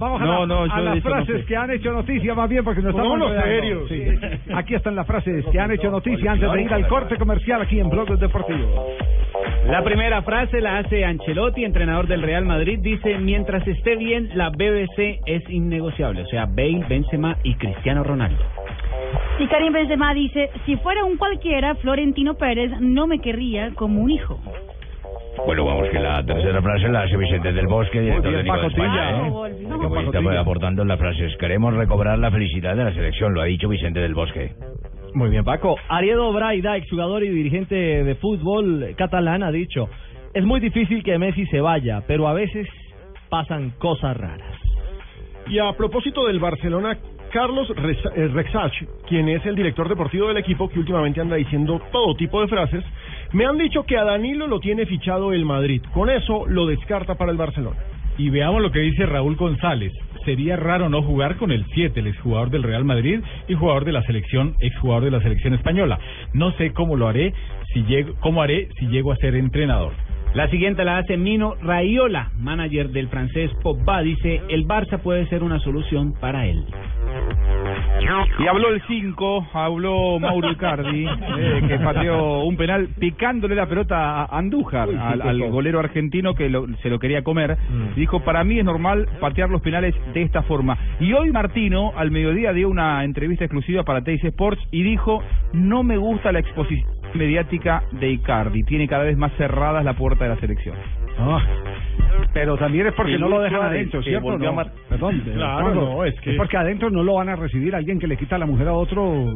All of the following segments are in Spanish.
Vamos a, No, la- no, a las no frases sé. que han hecho noticia, más bien porque nos estamos serios. Sí, sí. Aquí están las frases que han hecho noticia antes de ir al corte comercial aquí en Blog Deportivo. La primera frase la hace Ancelotti, entrenador del Real Madrid. Dice, mientras esté bien, la BBC es innegociable. O sea, Bale, Benzema y Cristiano Ronaldo. Y Karim Benzema dice, si fuera un cualquiera, Florentino Pérez no me querría como un hijo. Bueno, vamos que la tercera frase la hace Vicente del Bosque, director bien, técnico de Paco España. Tilla, ¿eh? Que estamos aportando las frases. Queremos recobrar la felicidad de la selección, lo ha dicho Vicente del Bosque. Muy bien, Paco. Ariedo Braida, exjugador y dirigente de fútbol catalán, ha dicho, es muy difícil que Messi se vaya, pero a veces pasan cosas raras. Y a propósito del Barcelona, Carlos eh, Rexach, quien es el director deportivo del equipo, que últimamente anda diciendo todo tipo de frases, me han dicho que a Danilo lo tiene fichado el Madrid. Con eso lo descarta para el Barcelona. Y veamos lo que dice Raúl González. Sería raro no jugar con el 7, el exjugador del Real Madrid y jugador de la selección, exjugador de la selección española. No sé cómo lo haré, si llego, cómo haré si llego a ser entrenador. La siguiente la hace Mino Raiola, manager del francés Pogba. Dice, el Barça puede ser una solución para él. Y habló el 5, habló Mauro Icardi, eh, que pateó un penal picándole la pelota a Andújar, al, al golero argentino que lo- se lo quería comer. Dijo, para mí es normal patear los penales de esta forma. Y hoy Martino, al mediodía, dio una entrevista exclusiva para Teis Sports y dijo, no me gusta la exposición mediática de Icardi, tiene cada vez más cerradas la puerta de la selección. Ah, pero también es porque no lo dejan adentro, ¿cierto? volvió No. a mar- Perdón, eh, Claro, no, es que- porque adentro no lo van a recibir alguien que le quita la mujer a otro.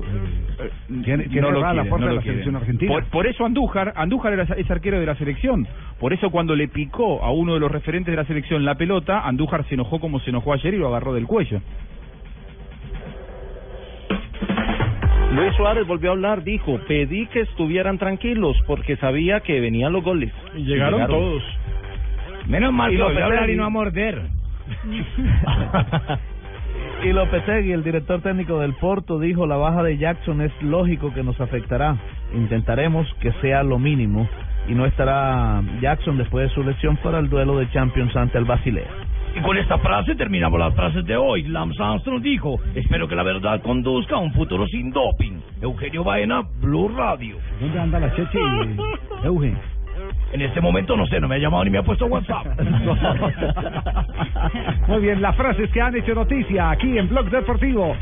eh, tiene tiene no lo cerrada la quieren, puerta no de la selección quieren. argentina. Por, por eso Andújar, Andújar era, es arquero de la selección. Por eso cuando le picó a uno de los referentes de la selección la pelota, Andújar se enojó como se enojó ayer y lo agarró del cuello. Luis Suárez volvió a hablar, dijo, pedí que estuvieran tranquilos porque sabía que venían los goles. Y llegaron, todos. Menos mal Y que volvió a hablar y no a morder. y Lopetegui, el director técnico del Porto, dijo la baja de Jackson es lógico que nos afectará. Intentaremos que sea lo mínimo y no estará Jackson después de su lesión para el duelo de Champions ante el Basilea. Y con esta frase terminamos las frases de hoy. Lance Armstrong dijo, espero que la verdad conduzca a un futuro sin doping. Eugenio Baena, Blue Radio. ¿Dónde anda la Cheche? Eugen. En este momento no sé, no me ha llamado ni me ha puesto WhatsApp. Muy bien, las frases que han hecho noticia aquí en Blog Deportivo.